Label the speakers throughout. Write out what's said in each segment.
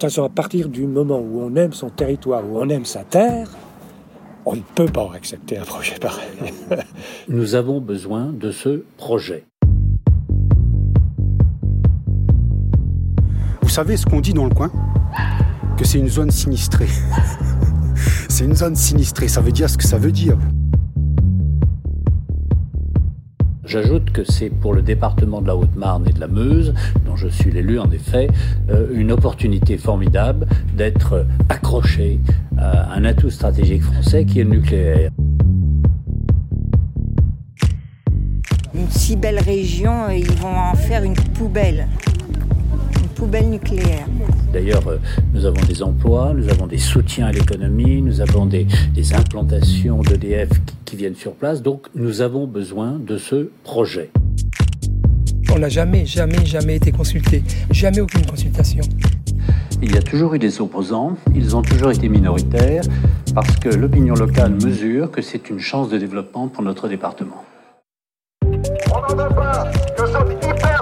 Speaker 1: toute façon, à partir du moment où on aime son territoire, où on aime sa terre, on ne peut pas accepter un projet pareil.
Speaker 2: Nous avons besoin de ce projet.
Speaker 3: Vous savez ce qu'on dit dans le coin? Que c'est une zone sinistrée. c'est une zone sinistrée, ça veut dire ce que ça veut dire.
Speaker 2: J'ajoute que c'est pour le département de la Haute-Marne et de la Meuse, dont je suis l'élu en effet, euh, une opportunité formidable d'être accroché à un atout stratégique français qui est le nucléaire.
Speaker 4: Une si belle région, ils vont en faire une poubelle poubelle nucléaire.
Speaker 2: D'ailleurs, euh, nous avons des emplois, nous avons des soutiens à l'économie, nous avons des, implantations d'EDF qui, viennent sur place, donc nous avons besoin de ce projet.
Speaker 5: On n'a jamais, jamais, jamais été consulté, jamais aucune consultation.
Speaker 2: Il y a toujours eu des opposants, ils ont toujours été minoritaires, parce que l'opinion locale mesure que c'est une chance de développement pour notre département.
Speaker 6: On n'en veut pas, nous sommes hyper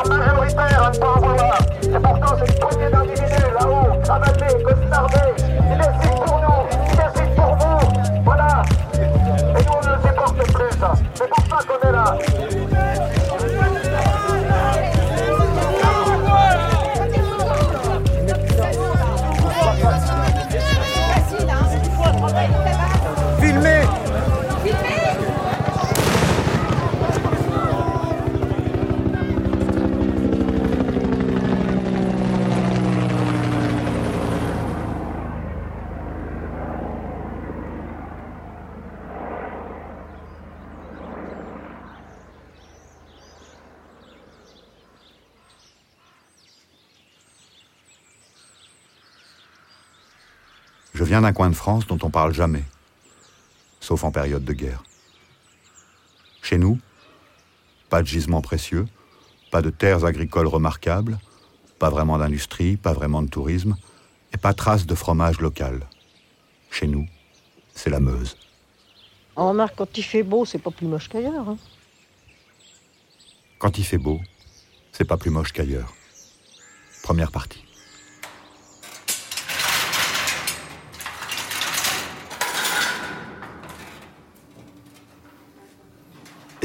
Speaker 6: majoritaires à. Et pourtant, c'est le premier d'individus là-haut, abatté, costardé. Il décide pour nous, il décide pour vous. Voilà. Et nous, on ne supporte plus, ça. C'est pour ça qu'on est là.
Speaker 7: D'un coin de France dont on parle jamais, sauf en période de guerre. Chez nous, pas de gisements précieux, pas de terres agricoles remarquables, pas vraiment d'industrie, pas vraiment de tourisme, et pas trace de fromage local. Chez nous, c'est la Meuse.
Speaker 8: On remarque, quand il fait beau, c'est pas plus moche qu'ailleurs. Hein.
Speaker 7: Quand il fait beau, c'est pas plus moche qu'ailleurs. Première partie.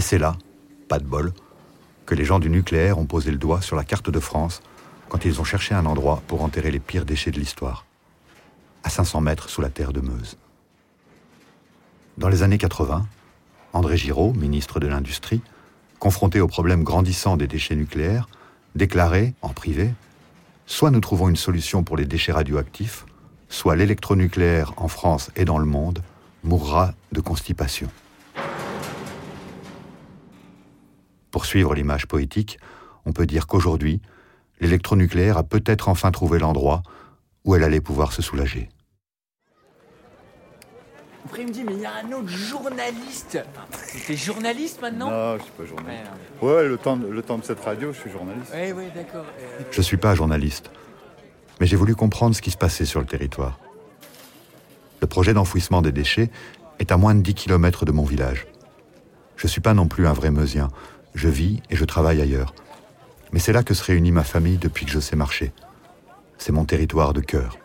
Speaker 7: C'est là, pas de bol, que les gens du nucléaire ont posé le doigt sur la carte de France quand ils ont cherché un endroit pour enterrer les pires déchets de l'histoire, à 500 mètres sous la terre de Meuse. Dans les années 80, André Giraud, ministre de l'Industrie, confronté au problème grandissant des déchets nucléaires, déclarait, en privé, Soit nous trouvons une solution pour les déchets radioactifs, soit l'électronucléaire en France et dans le monde mourra de constipation. L'image poétique, on peut dire qu'aujourd'hui, l'électronucléaire a peut-être enfin trouvé l'endroit où elle allait pouvoir se soulager.
Speaker 9: Après, il me dit, mais il y a un autre journaliste. T'es journaliste maintenant?
Speaker 10: Non, je suis pas journaliste. Ouais, le, temps, le temps de cette radio, je suis journaliste.
Speaker 9: Oui, oui, d'accord.
Speaker 7: Je Je suis pas journaliste, mais j'ai voulu comprendre ce qui se passait sur le territoire. Le projet d'enfouissement des déchets est à moins de 10 km de mon village. Je ne suis pas non plus un vrai meusien, je vis et je travaille ailleurs. Mais c'est là que se réunit ma famille depuis que je sais marcher. C'est mon territoire de cœur.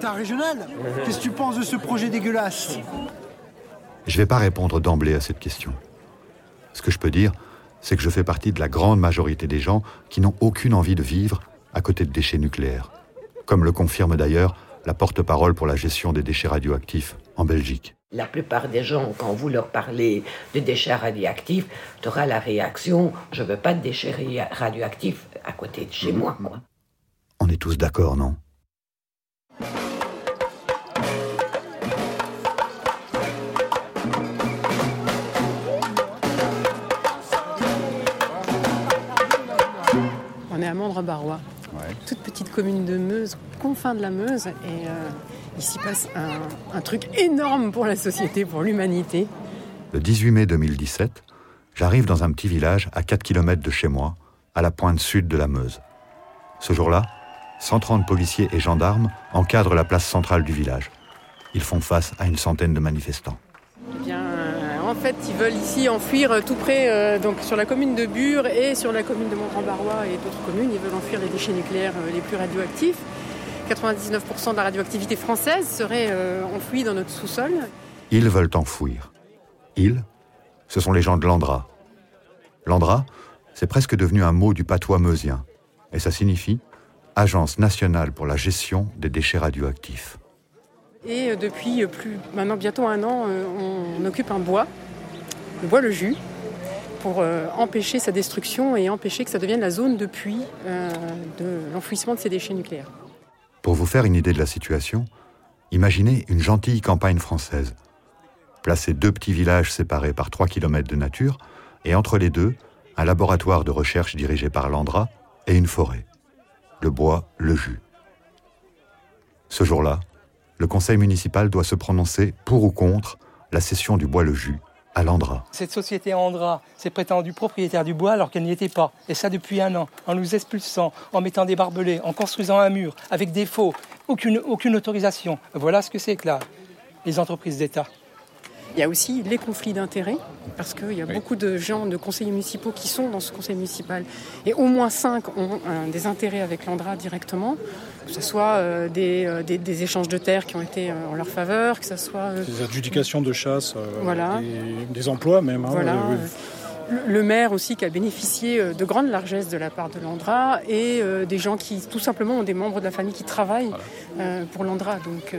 Speaker 3: T'as régional? Qu'est-ce que tu penses de ce projet dégueulasse?
Speaker 7: Je vais pas répondre d'emblée à cette question. Ce que je peux dire, c'est que je fais partie de la grande majorité des gens qui n'ont aucune envie de vivre à côté de déchets nucléaires. Comme le confirme d'ailleurs la porte-parole pour la gestion des déchets radioactifs en Belgique.
Speaker 11: La plupart des gens, quand vous leur parlez de déchets radioactifs, tu auras la réaction Je veux pas de déchets radioactifs à côté de chez moi. moi.
Speaker 7: On est tous d'accord, non?
Speaker 12: On est à Mandre-Barrois, toute petite commune de Meuse, confin de la Meuse, et euh, il s'y passe un, truc énorme pour la société, pour l'humanité.
Speaker 7: Le 18 mai 2017, j'arrive dans un petit village à 4 km de chez moi, à la pointe sud de la Meuse. Ce jour-là, 130 policiers et gendarmes encadrent la place centrale du village. Ils font face à une centaine de manifestants.
Speaker 12: Fait, ils veulent ici enfuir tout près, euh, donc sur la commune de Bure et sur la commune de Montrand-Barrois et d'autres communes. Ils veulent enfuir les déchets nucléaires euh, les plus radioactifs. 99% de la radioactivité française serait euh, enfouie dans notre sous-sol.
Speaker 7: Ils veulent enfouir. Ils, ce sont les gens de l'Andra. L'Andra, c'est presque devenu un mot du patois meusien, et ça signifie Agence nationale pour la gestion des déchets radioactifs.
Speaker 12: Et euh, depuis euh, plus, maintenant bientôt un an, euh, on occupe un bois, le bois le jus, pour euh, empêcher sa destruction et empêcher que ça devienne la zone de puits euh, de l'enfouissement de ces déchets nucléaires.
Speaker 7: Pour vous faire une idée de la situation, imaginez une gentille campagne française. Placez deux petits villages séparés par 3 km de nature, et entre les deux, un laboratoire de recherche dirigé par l'Andra et une forêt. Le bois, le jus. Ce jour-là, le conseil municipal doit se prononcer pour ou contre la cession du bois le jus à l'Andra.
Speaker 5: Cette société Andra s'est prétendue propriétaire du bois alors qu'elle n'y était pas. Et ça depuis un an, en nous expulsant, en mettant des barbelés, en construisant un mur, avec des faux, aucune, aucune autorisation. Voilà ce que c'est que là, les entreprises d'État.
Speaker 12: Il y a aussi les conflits d'intérêts, parce qu'il y a beaucoup de gens, de conseillers municipaux qui sont dans ce conseil municipal. Et au moins cinq ont euh, des intérêts avec l'Andra directement, que ce soit euh, des, euh, des- des échanges de terres qui ont été euh, en leur faveur, que ce soit... euh,
Speaker 13: Des adjudications de chasse, euh,
Speaker 12: Voilà.
Speaker 13: des, des emplois même. hein,
Speaker 12: Voilà.
Speaker 13: euh,
Speaker 12: Le- Le maire aussi qui a bénéficié euh, de grandes largesses de la part de l'Andra et euh, des gens qui tout simplement ont des membres de la famille qui travaillent euh, pour l'Andra. Donc euh,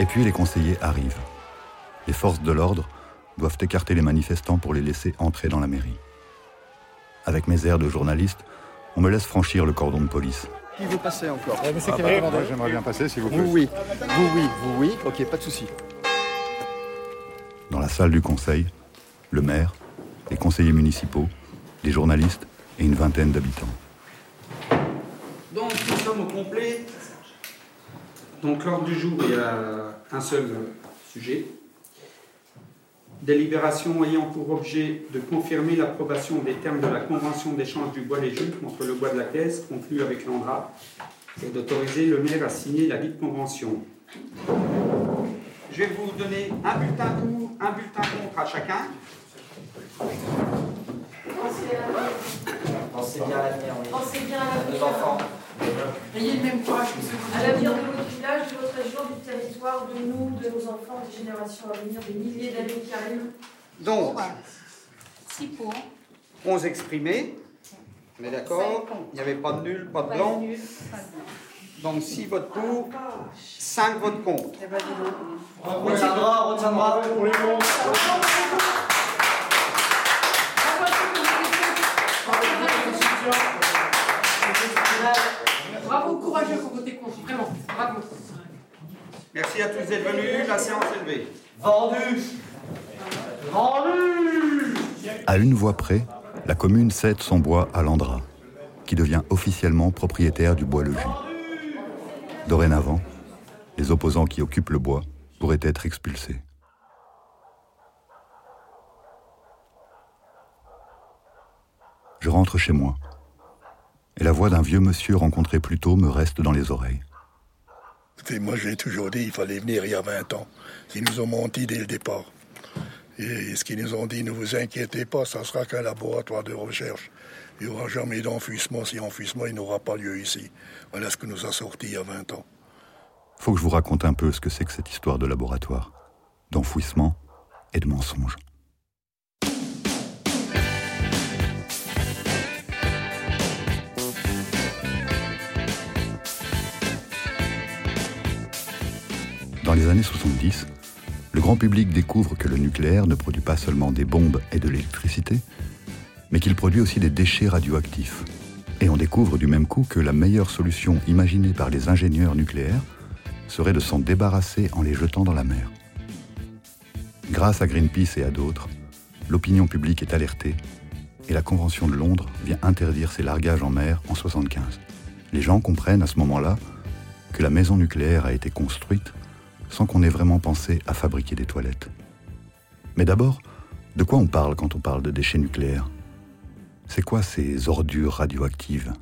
Speaker 7: Et puis les conseillers arrivent. Les forces de l'ordre doivent écarter les manifestants pour les laisser entrer dans la mairie. Avec mes airs de journaliste, on me laisse franchir le cordon de police.
Speaker 14: Qui veut passer encore
Speaker 10: Ah, bah, J'aimerais bien passer, s'il vous plaît.
Speaker 14: Vous oui, vous oui, vous oui, ok, pas de souci.
Speaker 7: Dans la salle du conseil, le maire, les conseillers municipaux, les journalistes et une vingtaine d'habitants.
Speaker 3: Donc nous sommes au complet. Donc l'ordre du jour, il y a un seul sujet. Délibération ayant pour objet de confirmer l'approbation des termes de la convention d'échange du bois léger contre le bois de la caisse conclue avec l'Andra et d'autoriser le maire à signer la dite convention. Je vais vous donner un bulletin pour, un bulletin contre à chacun.
Speaker 9: Pensez bien à l'avenir.
Speaker 8: Pensez bien à
Speaker 9: À
Speaker 8: l'avenir.
Speaker 12: Ayez le même courage que ceux
Speaker 8: À l'avenir de votre village, de votre région, du territoire, de nous, de nos enfants, des générations à venir, des milliers d'années qui arrivent.
Speaker 3: Donc,
Speaker 8: Si pour.
Speaker 3: 11 exprimés. On est d'accord Il n'y avait pas de nul, pas de blanc. Donc 6 votes pour, 5 votes contre.
Speaker 9: On retiendra, on retiendra.
Speaker 12: Bravo, courageux pour voter contre, vraiment, bravo.
Speaker 3: Merci à tous d'être venus, la séance est levée.
Speaker 9: Vendu Vendu
Speaker 7: À une voix près, la commune cède son bois à l'Andra, qui devient officiellement propriétaire du bois le jus. Dorénavant, les opposants qui occupent le bois pourraient être expulsés. Je rentre chez moi, et la voix d'un vieux monsieur rencontré plus tôt me reste dans les oreilles.
Speaker 15: Moi, j'ai toujours dit qu'il fallait venir il y a 20 ans. Ils nous ont menti dès le départ. Et ce qu'ils nous ont dit, ne vous inquiétez pas, ça sera qu'un laboratoire de recherche. Il n'y aura jamais d'enfouissement. Si enfuissement, il n'aura pas lieu ici. Voilà ce que nous a sorti il y a 20 ans.
Speaker 7: Faut que je vous raconte un peu ce que c'est que cette histoire de laboratoire, d'enfouissement et de mensonge. Années 70, le grand public découvre que le nucléaire ne produit pas seulement des bombes et de l'électricité, mais qu'il produit aussi des déchets radioactifs. Et on découvre du même coup que la meilleure solution imaginée par les ingénieurs nucléaires serait de s'en débarrasser en les jetant dans la mer. Grâce à Greenpeace et à d'autres, l'opinion publique est alertée et la Convention de Londres vient interdire ces largages en mer en 75. Les gens comprennent à ce moment-là que la maison nucléaire a été construite sans qu'on ait vraiment pensé à fabriquer des toilettes. Mais d'abord, de quoi on parle quand on parle de déchets nucléaires? C'est quoi ces ordures radioactives?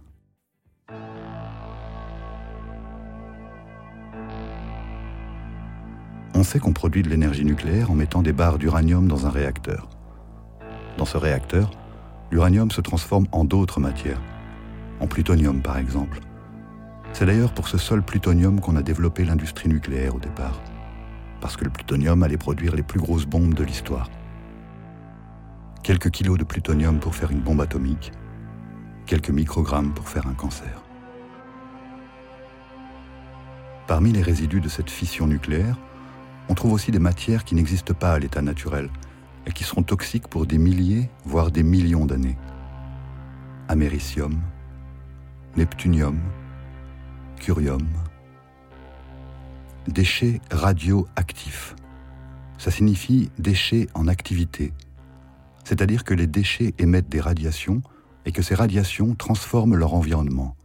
Speaker 7: On sait qu'on produit de l'énergie nucléaire en mettant des barres d'uranium dans un réacteur. Dans ce réacteur, l'uranium se transforme en d'autres matières, en plutonium par exemple. C'est d'ailleurs pour ce seul plutonium qu'on a développé l'industrie nucléaire au départ, parce que le plutonium allait produire les plus grosses bombes de l'histoire. Quelques kilos de plutonium pour faire une bombe atomique, quelques microgrammes pour faire un cancer. Parmi les résidus de cette fission nucléaire, on trouve aussi des matières qui n'existent pas à l'état naturel et qui seront toxiques pour des milliers, voire des millions d'années. Américium, neptunium, curium. Déchets radioactifs. Ça signifie déchets en activité, c'est-à-dire que les déchets émettent des radiations et que ces radiations transforment leur environnement.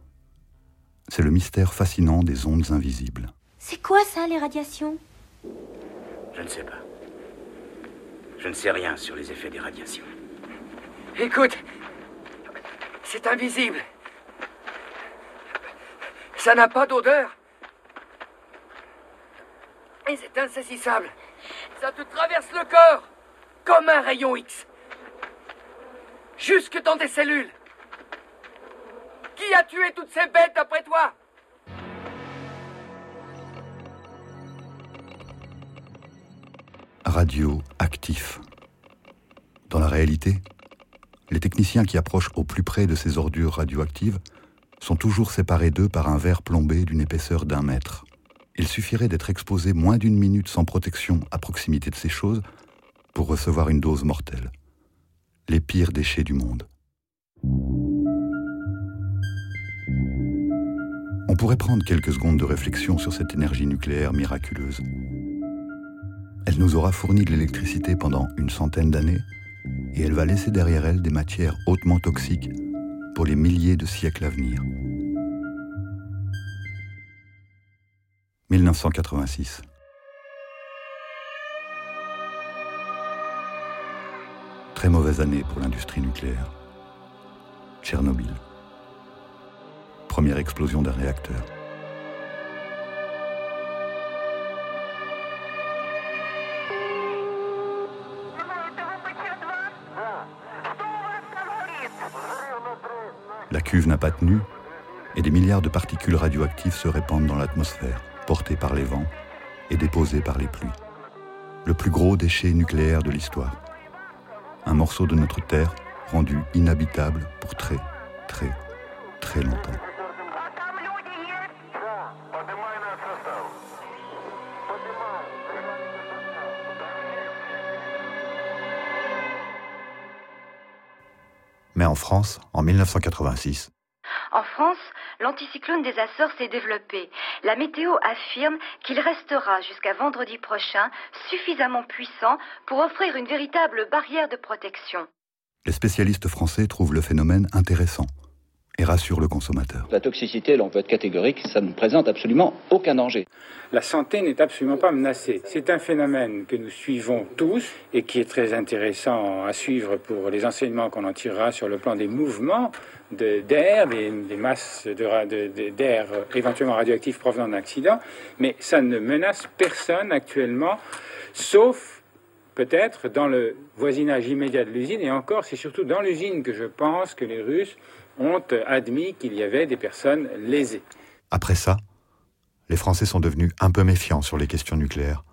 Speaker 7: C'est le mystère fascinant des ondes invisibles.
Speaker 16: C'est quoi ça, les radiations?
Speaker 17: Je ne sais pas. Je ne sais rien sur les effets des radiations.
Speaker 9: Écoute, c'est invisible. Ça n'a pas d'odeur. Et c'est insaisissable. Ça te traverse le corps comme un rayon X. Jusque dans tes cellules. Qui a tué toutes ces bêtes après toi?
Speaker 7: Radioactif. Dans la réalité, les techniciens qui approchent au plus près de ces ordures radioactives sont toujours séparés d'eux par un verre plombé d'une épaisseur d'un mètre. Il suffirait d'être exposé moins d'une minute sans protection à proximité de ces choses pour recevoir une dose mortelle. Les pires déchets du monde. On pourrait prendre quelques secondes de réflexion sur cette énergie nucléaire miraculeuse. Elle nous aura fourni de l'électricité pendant une centaine d'années et elle va laisser derrière elle des matières hautement toxiques pour les milliers de siècles à venir. 1986. Très mauvaise année pour l'industrie nucléaire. Tchernobyl. Première explosion d'un réacteur. La cuve n'a pas tenu et des milliards de particules radioactives se répandent dans l'atmosphère, portées par les vents et déposées par les pluies. Le plus gros déchet nucléaire de l'histoire. Un morceau de notre Terre rendu inhabitable pour très, très, très longtemps. Mais en France, en 1986,
Speaker 16: En France, l'anticyclone des Açores s'est développé. La météo affirme qu'il restera jusqu'à vendredi prochain suffisamment puissant pour offrir une véritable barrière de protection.
Speaker 7: les spécialistes français trouvent le phénomène intéressant et rassurent le consommateur.
Speaker 18: La toxicité, là, on peut être catégorique, ça ne présente absolument aucun danger.
Speaker 19: La santé n'est absolument pas menacée. C'est un phénomène que nous suivons tous et qui est très intéressant à suivre pour les enseignements qu'on en tirera sur le plan des mouvements de- d'air, des, des masses de ra- de- de- d'air éventuellement radioactifs provenant d'un accident. Mais ça ne menace personne actuellement, sauf peut-être dans le voisinage immédiat de l'usine. Et encore, c'est surtout dans l'usine que je pense que les Russes ont admis qu'il y avait des personnes lésées.
Speaker 7: Après ça, les Français sont devenus un peu méfiants sur les questions nucléaires.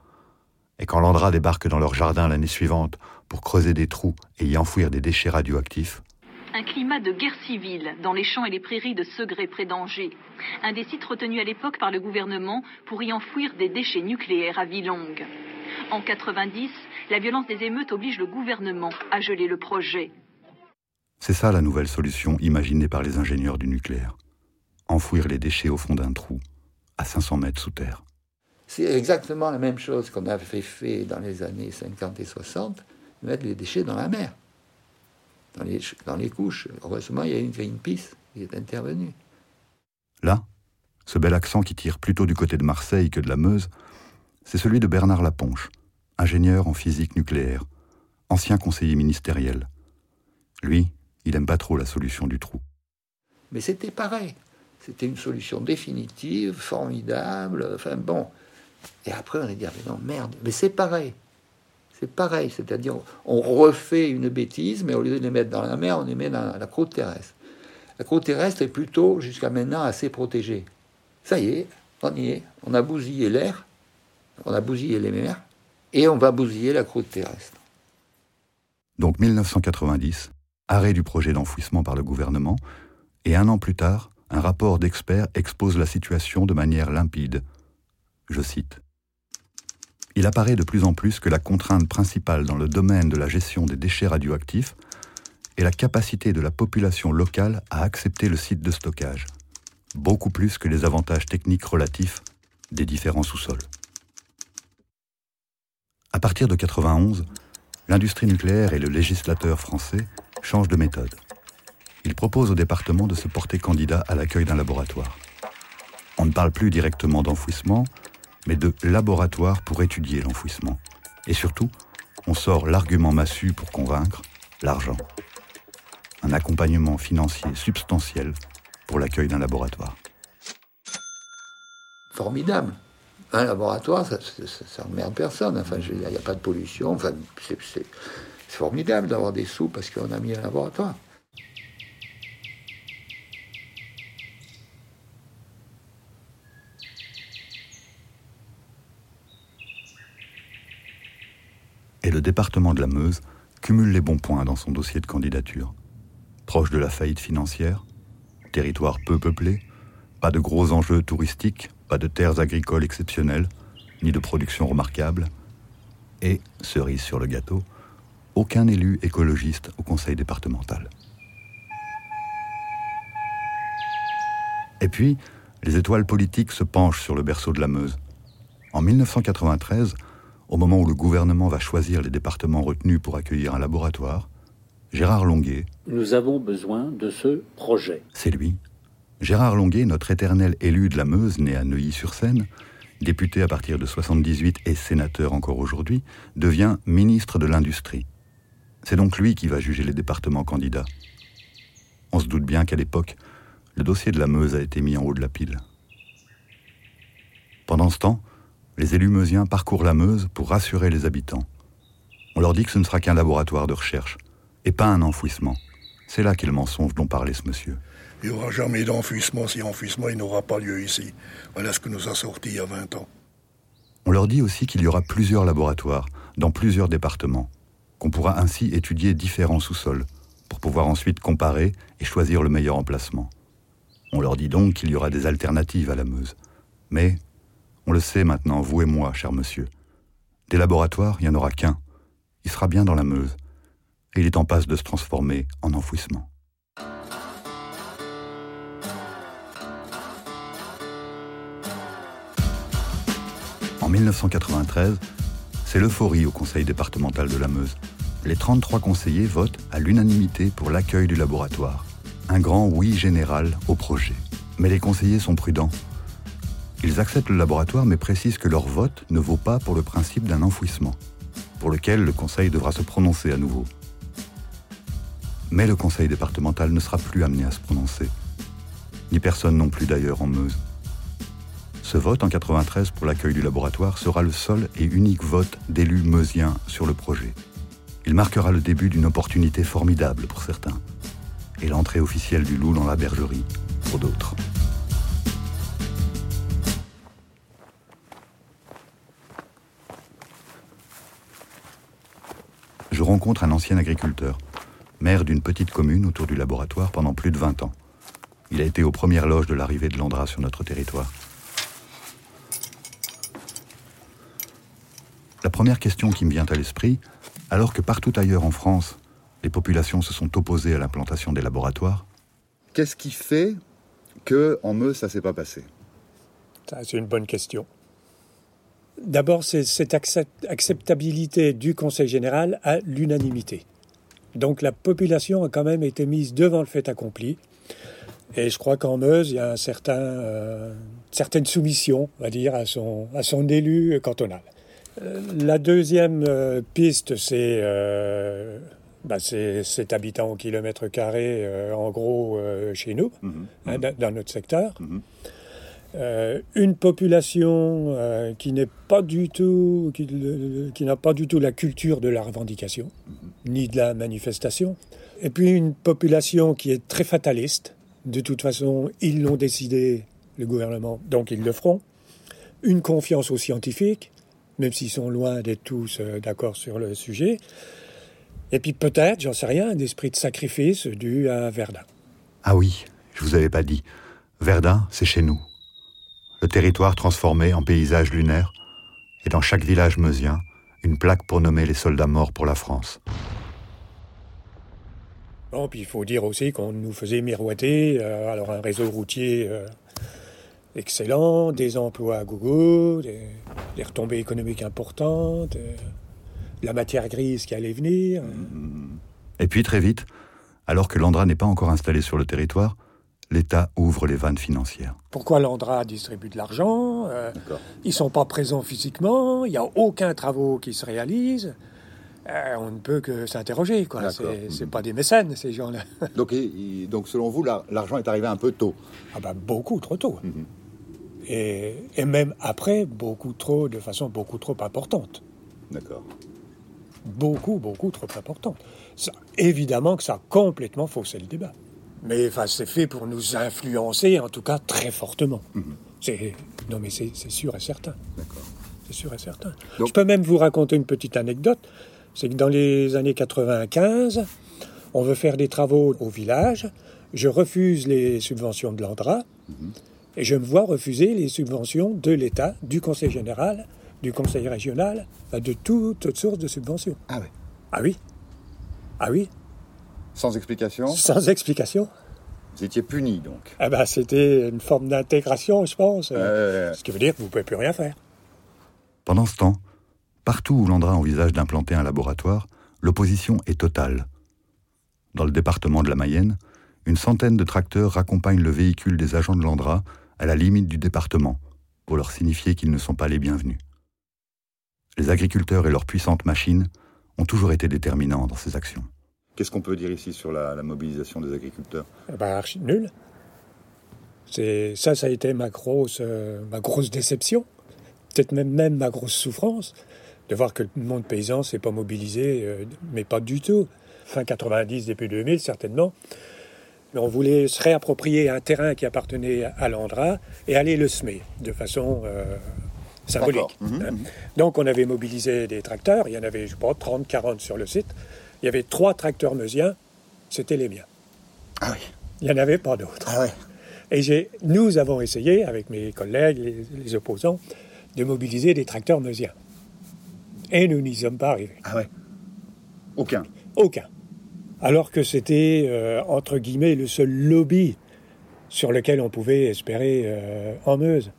Speaker 7: Et quand Landra débarque dans leur jardin l'année suivante pour creuser des trous et y enfouir des déchets radioactifs,
Speaker 20: Un climat de guerre civile dans les champs et les prairies de Segré près d'Angers. Un des sites retenus à l'époque par le gouvernement pour y enfouir des déchets nucléaires à Villongue. En 90, la violence des émeutes oblige le gouvernement à geler le projet.
Speaker 7: C'est ça la nouvelle solution imaginée par les ingénieurs du nucléaire. Enfouir les déchets au fond d'un trou, à 500 mètres sous terre.
Speaker 21: C'est exactement la même chose qu'on avait fait dans les années 50 et 60, mettre les déchets dans la mer, dans les, dans les couches. Heureusement, il y a une Greenpeace qui est intervenue.
Speaker 7: Là, ce bel accent qui tire plutôt du côté de Marseille que de la Meuse, c'est celui de Bernard Laponche, ingénieur en physique nucléaire, ancien conseiller ministériel. Lui, il aime pas trop la solution du trou.
Speaker 21: Mais c'était pareil. C'était une solution définitive, formidable. Enfin bon. Et après, on a dit, ah, mais non, merde. Mais c'est pareil. C'est pareil, c'est-à-dire on refait une bêtise, mais au lieu de les mettre dans la mer, on les met dans la croûte terrestre. La croûte terrestre est plutôt, jusqu'à maintenant, assez protégée. Ça y est, on y est. On a bousillé l'air, on a bousillé les mers, et on va bousiller la croûte terrestre.
Speaker 7: Donc 1990, arrêt du projet d'enfouissement par le gouvernement, et un an plus tard, un rapport d'experts expose la situation de manière limpide. Je cite. Il apparaît de plus en plus que la contrainte principale dans le domaine de la gestion des déchets radioactifs est la capacité de la population locale à accepter le site de stockage, beaucoup plus que les avantages techniques relatifs des différents sous-sols. À partir de 91, l'industrie nucléaire et le législateur français changent de méthode. Ils proposent au département de se porter candidat à l'accueil d'un laboratoire. On ne parle plus directement d'enfouissement, mais de laboratoire pour étudier l'enfouissement. Et surtout, on sort l'argument massu pour convaincre, l'argent. Un accompagnement financier substantiel pour l'accueil d'un laboratoire.
Speaker 21: Formidable. Un laboratoire, ça ne emmerde personne. Enfin, il n'y a pas de pollution. Enfin, c'est formidable d'avoir des sous parce qu'on a mis un laboratoire.
Speaker 7: et le département de la Meuse cumule les bons points dans son dossier de candidature. Proche de la faillite financière, territoire peu peuplé, pas de gros enjeux touristiques, pas de terres agricoles exceptionnelles, ni de production remarquable, et, cerise sur le gâteau, aucun élu écologiste au conseil départemental. Et puis, les étoiles politiques se penchent sur le berceau de la Meuse. En 1993, au moment où le gouvernement va choisir les départements retenus pour accueillir un laboratoire, Gérard Longuet.
Speaker 2: Nous avons besoin de ce projet.
Speaker 7: C'est lui. Gérard Longuet, notre éternel élu de la Meuse, né à Neuilly-sur-Seine, député à partir de 78 et sénateur encore aujourd'hui, devient ministre de l'Industrie. C'est donc lui qui va juger les départements candidats. On se doute bien qu'à l'époque, le dossier de la Meuse a été mis en haut de la pile. Pendant ce temps, les élus meusiens parcourent la Meuse pour rassurer les habitants. On leur dit que ce ne sera qu'un laboratoire de recherche, et pas un enfouissement. C'est là qu'est le mensonge dont parlait ce monsieur.
Speaker 15: Il n'y aura jamais d'enfouissement si enfouissement il n'aura pas lieu ici. Voilà ce que nous a sorti il y a 20 ans.
Speaker 7: On leur dit aussi qu'il y aura plusieurs laboratoires, dans plusieurs départements, qu'on pourra ainsi étudier différents sous-sols, pour pouvoir ensuite comparer et choisir le meilleur emplacement. On leur dit donc qu'il y aura des alternatives à la Meuse. Mais, on le sait maintenant, vous et moi, cher monsieur, des laboratoires, il n'y en aura qu'un. Il sera bien dans la Meuse. Et il est en passe de se transformer en enfouissement. En 1993, c'est l'euphorie au conseil départemental de la Meuse. Les 33 conseillers votent à l'unanimité pour l'accueil du laboratoire. Un grand oui général au projet. Mais les conseillers sont prudents. Ils acceptent le laboratoire mais précisent que leur vote ne vaut pas pour le principe d'un enfouissement, pour lequel le conseil devra se prononcer à nouveau. Mais le conseil départemental ne sera plus amené à se prononcer, ni personne non plus d'ailleurs en Meuse. Ce vote en 93 pour l'accueil du laboratoire sera le seul et unique vote d'élus meusiens sur le projet. Il marquera le début d'une opportunité formidable pour certains, et l'entrée officielle du loup dans la bergerie pour d'autres. Je rencontre un ancien agriculteur, maire d'une petite commune autour du laboratoire pendant plus de 20 ans. Il a été aux premières loges de l'arrivée de l'Andra sur notre territoire. La première question qui me vient à l'esprit, alors que partout ailleurs en France, les populations se sont opposées à l'implantation des laboratoires,
Speaker 10: Qu'est-ce qui fait que en Meuse ça s'est pas passé?
Speaker 22: C'est une bonne question. D'abord, c'est cette acceptabilité du Conseil général à l'unanimité. Donc la population a quand même été mise devant le fait accompli. Et je crois qu'en Meuse, il y a un certain, euh, certaine soumission, dire, à son, à son élu cantonal. Euh, la deuxième euh, piste, c'est euh, bah, cet habitant au kilomètre carré, en gros, chez nous,
Speaker 10: Mhm.
Speaker 22: hein, dans, dans notre secteur. euh, une population euh, qui n'est pas du tout, qui, qui n'a pas du tout la culture de la revendication, ni de la manifestation, et puis une population qui est très fataliste. De toute façon, ils l'ont décidé, le gouvernement, donc ils le feront. Une confiance aux scientifiques, même s'ils sont loin d'être tous euh, d'accord sur le sujet. Et puis peut-être, j'en sais rien, un esprit de sacrifice dû à Verdun.
Speaker 7: Ah oui, je vous avais pas dit. Verdun, c'est chez nous. Le territoire transformé en paysage lunaire, et dans chaque village meusien, une plaque pour nommer les soldats morts pour la France.
Speaker 22: Bon, puis il faut dire aussi qu'on nous faisait miroiter, euh, alors un réseau routier euh, excellent, des emplois à gogo, des, des retombées économiques importantes, euh, la matière grise qui allait venir.
Speaker 7: Et puis très vite, alors que l'Andra n'est pas encore installé sur le territoire, l'État ouvre les vannes financières.
Speaker 22: Pourquoi l'Andra distribue de l'argent euh, Ils ne sont pas présents physiquement, il n'y a aucun travaux qui se réalisent. Euh, on ne peut que s'interroger, quoi. C'est c'est pas des mécènes, ces gens-là.
Speaker 10: Donc, donc selon vous, la- l'argent est arrivé un peu tôt
Speaker 22: Ah ben, beaucoup trop tôt. Et, et même après, beaucoup trop, de façon beaucoup trop importante.
Speaker 10: D'accord.
Speaker 22: Beaucoup, beaucoup trop importante. Ça, évidemment que ça a complètement faussé le débat. Mais enfin, c'est fait pour nous influencer, en tout cas très fortement. C'est non, mais c'est sûr et certain. C'est sûr et certain. Je peux même vous raconter une petite anecdote. C'est que dans les années 95, on veut faire des travaux au village. Je refuse les subventions de l'Andra et je me vois refuser les subventions de l'État, du Conseil général, du Conseil régional, enfin, de toute, toute source de subventions.
Speaker 10: Ah oui.
Speaker 22: Ah oui. Ah oui.
Speaker 10: Sans explication?
Speaker 22: Sans explication.
Speaker 10: Vous étiez puni, donc.
Speaker 22: Ah ben, c'était une forme d'intégration, je pense.
Speaker 10: Euh,
Speaker 22: Ce qui veut dire que vous ne pouvez plus rien faire.
Speaker 7: Pendant ce temps, partout où l'Andra envisage d'implanter un laboratoire, l'opposition est totale. Dans le département de la Mayenne, une centaine de tracteurs raccompagnent le véhicule des agents de l'Andra à la limite du département pour leur signifier qu'ils ne sont pas les bienvenus. Les agriculteurs et leurs puissantes machines ont toujours été déterminants dans ces actions.
Speaker 10: Qu'est-ce qu'on peut dire ici sur la, la mobilisation des agriculteurs?
Speaker 22: Eh ben, archi nul. C'est ça, ça a été ma grosse, euh, ma grosse déception, peut-être même, même ma grosse souffrance, de voir que le monde paysan s'est pas mobilisé, euh, mais pas du tout. Fin 90, début 2000, certainement. On voulait se réapproprier un terrain qui appartenait à l'Andra et aller le semer de façon euh, symbolique.
Speaker 10: D'accord. Mhm,
Speaker 22: hein.
Speaker 10: mhm.
Speaker 22: Donc on avait mobilisé des tracteurs, il y en avait, je pas, 30, 40 sur le site. Il y avait trois tracteurs meusiens, c'était les miens.
Speaker 10: Ah oui.
Speaker 22: Il n'y en avait pas d'autres.
Speaker 10: Ah ouais.
Speaker 22: Et nous avons essayé, avec mes collègues, les, les opposants, de mobiliser des tracteurs meusiens. Et nous n'y sommes pas arrivés.
Speaker 10: Ah ouais. Aucun.
Speaker 22: Aucun. Alors que c'était, euh, entre guillemets, le seul lobby sur lequel on pouvait espérer euh, en Meuse.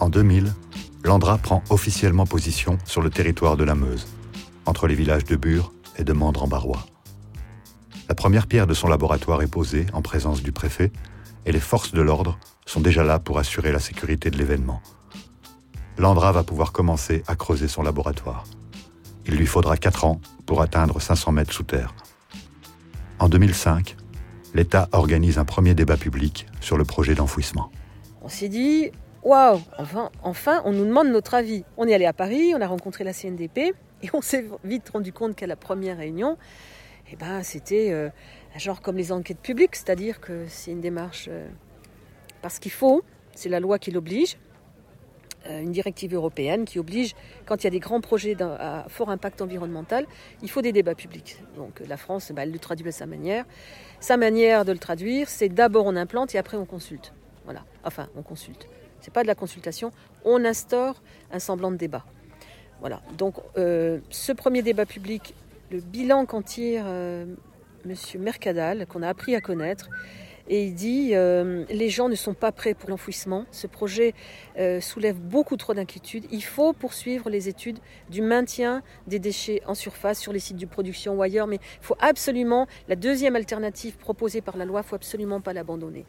Speaker 7: En 2000, l'Andra prend officiellement position sur le territoire de la Meuse, entre les villages de Bure et de Mandre-en-Barrois. La première pierre de son laboratoire est posée en présence du préfet et les forces de l'ordre sont déjà là pour assurer la sécurité de l'événement. L'Andra va pouvoir commencer à creuser son laboratoire. Il lui faudra 4 ans pour atteindre 500 mètres sous terre. En 2005, l'État organise un premier débat public sur le projet d'enfouissement.
Speaker 8: On s'est dit, waouh, enfin, enfin, on nous demande notre avis. On est allé à Paris, on a rencontré la CNDP et on s'est vite rendu compte qu'à la première réunion, eh ben, c'était euh, un genre comme les enquêtes publiques, c'est-à-dire que c'est une démarche euh, parce qu'il faut, c'est la loi qui l'oblige, euh, une directive européenne qui oblige, quand il y a des grands projets à fort impact environnemental, il faut des débats publics. Donc la France, bah, elle le traduit à sa manière. Sa manière de le traduire, c'est d'abord on implante et après on consulte. Voilà. Enfin, on consulte. C'est pas de la consultation. On instaure un semblant de débat. Voilà. Donc, euh, ce premier débat public, le bilan qu'en tire euh, Monsieur Mercadal, qu'on a appris à connaître, et il dit euh, les gens ne sont pas prêts pour l'enfouissement. Ce projet euh, soulève beaucoup trop d'inquiétudes. Il faut poursuivre les études du maintien des déchets en surface sur les sites de production ou ailleurs, mais il faut absolument la deuxième alternative proposée par la loi, il faut absolument pas l'abandonner.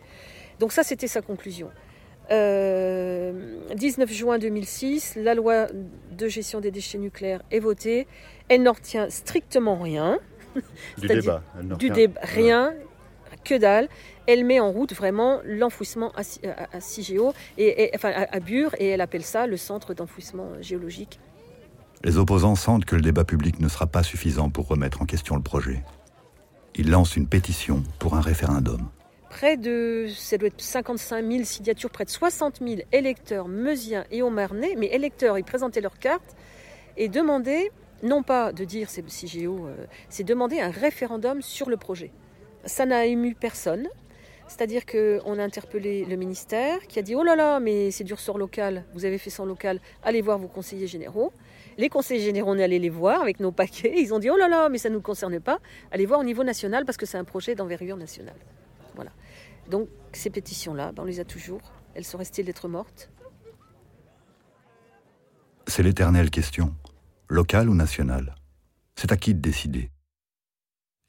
Speaker 8: Donc ça, c'était sa conclusion. Euh, 19 juin 2006, la loi de gestion des déchets nucléaires est votée. Elle n'en retient strictement rien.
Speaker 10: Du
Speaker 8: C'est-à-dire
Speaker 10: débat, elle
Speaker 8: Du
Speaker 10: retient-
Speaker 8: débat, rien, que dalle. Elle met en route vraiment l'enfouissement à, et, et- enfin à, à Bure, et elle appelle ça le centre d'enfouissement géologique.
Speaker 7: Les opposants sentent que le débat public ne sera pas suffisant pour remettre en question le projet. Ils lancent une pétition pour un référendum.
Speaker 8: Près de, ça doit être 55 000 signatures, près de 60 000 électeurs meusiens et haut-marnais, mais électeurs, ils présentaient leurs cartes et demandaient, non pas de dire c'est CIGEO, euh, c'est demander un référendum sur le projet. Ça n'a ému personne. C'est-à-dire qu'on a interpellé le ministère qui a dit Oh là là, mais c'est du ressort local, vous avez fait en local, allez voir vos conseillers généraux. Les conseillers généraux, on est allé les voir avec nos paquets. Ils ont dit Oh là là, mais ça ne nous concerne pas, allez voir au niveau national parce que c'est un projet d'envergure nationale. Voilà. Donc ces pétitions-là, ben, on les a toujours. Elles sont restées lettres mortes.
Speaker 7: C'est l'éternelle question. Locale ou nationale C'est à qui de décider.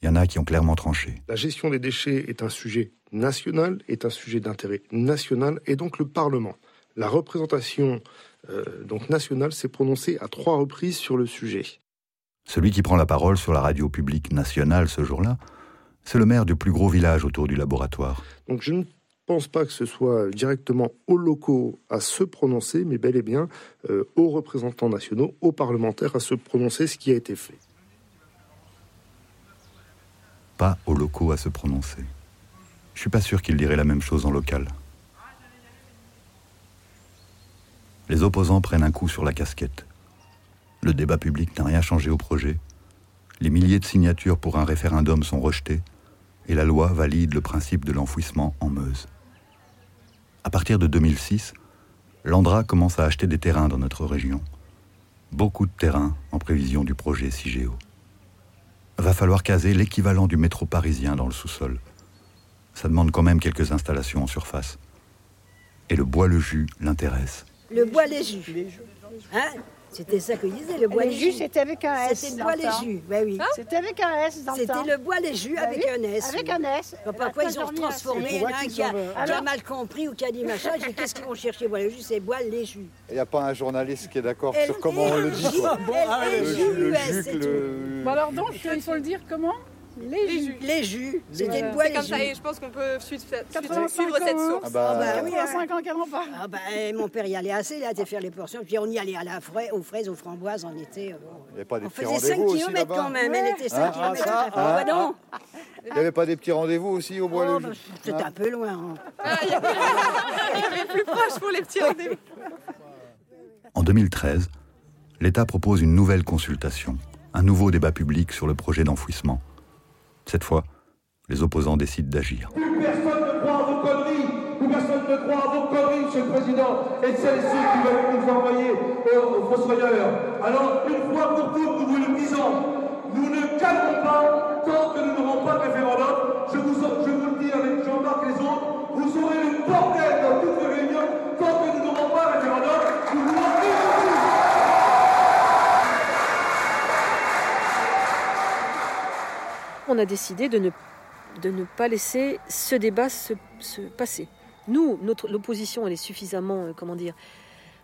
Speaker 7: Il y en a qui ont clairement tranché.
Speaker 23: La gestion des déchets est un sujet national, est un sujet d'intérêt national, et donc le Parlement, la représentation euh, donc nationale, s'est prononcée à trois reprises sur le sujet.
Speaker 7: Celui qui prend la parole sur la radio publique nationale ce jour-là, c'est le maire du plus gros village autour du laboratoire.
Speaker 23: Donc je ne pense pas que ce soit directement aux locaux à se prononcer, mais bel et bien euh, aux représentants nationaux, aux parlementaires à se prononcer, ce qui a été fait.
Speaker 7: Pas aux locaux à se prononcer. Je suis pas sûr qu'ils diraient la même chose en local. Les opposants prennent un coup sur la casquette. Le débat public n'a rien changé au projet. Les milliers de signatures pour un référendum sont rejetées et la loi valide le principe de l'enfouissement en Meuse. À partir de 2006, l'Andra commence à acheter des terrains dans notre région. Beaucoup de terrains en prévision du projet CIGEO. Va falloir caser l'équivalent du métro parisien dans le sous-sol. Ça demande quand même quelques installations en surface. Et le bois-le-jus l'intéresse.
Speaker 24: Le bois les jus. Hein? C'était ça que disait, le bois
Speaker 25: Les
Speaker 24: les
Speaker 25: jus,
Speaker 24: jus.
Speaker 25: c'était avec un S
Speaker 24: C'était le bois
Speaker 25: le
Speaker 24: les jus, ben oui.
Speaker 25: C'était avec un S dans le
Speaker 24: C'était le bois les jus
Speaker 25: Bah
Speaker 24: avec
Speaker 25: oui,
Speaker 24: un S.
Speaker 25: Avec un S.
Speaker 24: Bon, Pourquoi ils ont transformé Il y en a un qui a,
Speaker 25: Alors
Speaker 24: mal compris ou qui a dit machin. J'ai dit, Qu'est-ce qu'ils vont chercher bois les jus C'est bois les jus.
Speaker 10: Il n'y a pas un journaliste qui est d'accord sur comment on le dit.
Speaker 24: L-
Speaker 10: Le jus, le jus,
Speaker 24: c'est
Speaker 10: le-
Speaker 25: Bon alors donc, il faut le dire comment? Les jus.
Speaker 24: Les jus. C'était
Speaker 25: C'est
Speaker 24: les
Speaker 25: comme ça, et je pense qu'on peut suivre, cette-
Speaker 24: 85
Speaker 25: suivre cette
Speaker 24: ans,
Speaker 25: source.
Speaker 24: Ah bah,
Speaker 25: Ah
Speaker 24: oui,
Speaker 25: 85 ans qu'elle en parle.
Speaker 24: Ah bah, eh, mon père y allait assez, il a été faire les portions. Puis on y allait à la fraise, aux fraises, aux framboises, on était. euh.
Speaker 10: Il n'y avait pas des
Speaker 24: On
Speaker 10: petits
Speaker 24: faisait 5
Speaker 10: rendez-vous aussi
Speaker 24: km quand même, elle était 5
Speaker 10: Hein,
Speaker 24: km.
Speaker 10: ah, ça,
Speaker 24: Ah,
Speaker 10: hein,
Speaker 24: bah non.
Speaker 10: Il n'y avait pas des petits rendez-vous aussi au bois
Speaker 24: Oh,
Speaker 10: le
Speaker 24: bah,
Speaker 10: Hein
Speaker 24: un peu loin. hein.
Speaker 25: Il y avait plus proche pour les petits rendez-vous.
Speaker 7: En 2013, l'État propose une nouvelle consultation, un nouveau débat public sur le projet d'enfouissement. Cette fois, les opposants décident d'agir.
Speaker 6: Plus personne ne croit à vos conneries. Plus personne ne croit à vos conneries, Monsieur le Président. Et celles et ceux qui veulent nous envoyer aux, aux fossoyeurs. Alors, une fois pour toutes, nous vous le disons. Nous ne calmerons pas tant que nous n'aurons pas de référendum. Je vous, vous le dis avec Jean-Marc et les autres. Vous aurez le bordel dans toutes les réunions tant que nous n'aurons pas de référendum. Nous voulons
Speaker 8: On a décidé de ne, de ne pas laisser ce débat se, se passer. Nous, l'opposition, elle est suffisamment, euh, comment dire,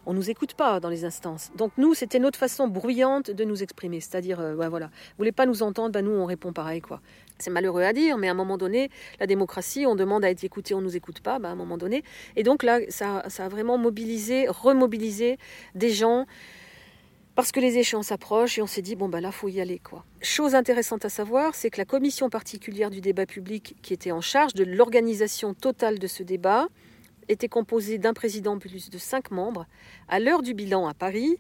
Speaker 8: on nous écoute pas dans les instances. Donc nous, c'était notre façon bruyante de nous exprimer. C'est-à-dire, euh, voilà, vous voulez pas nous entendre, bah nous on répond pareil quoi. C'est malheureux à dire, mais à un moment donné, la démocratie, on demande à être écouté, on nous écoute pas, bah, à un moment donné. Et donc là, ça, ça a vraiment mobilisé, remobilisé des gens parce que les échéances approchent et on s'est dit bon ben là faut y aller quoi. Chose intéressante à savoir, c'est que la commission particulière du débat public qui était en charge de l'organisation totale de ce débat était composée d'un président plus de cinq membres. À l'heure du bilan à Paris,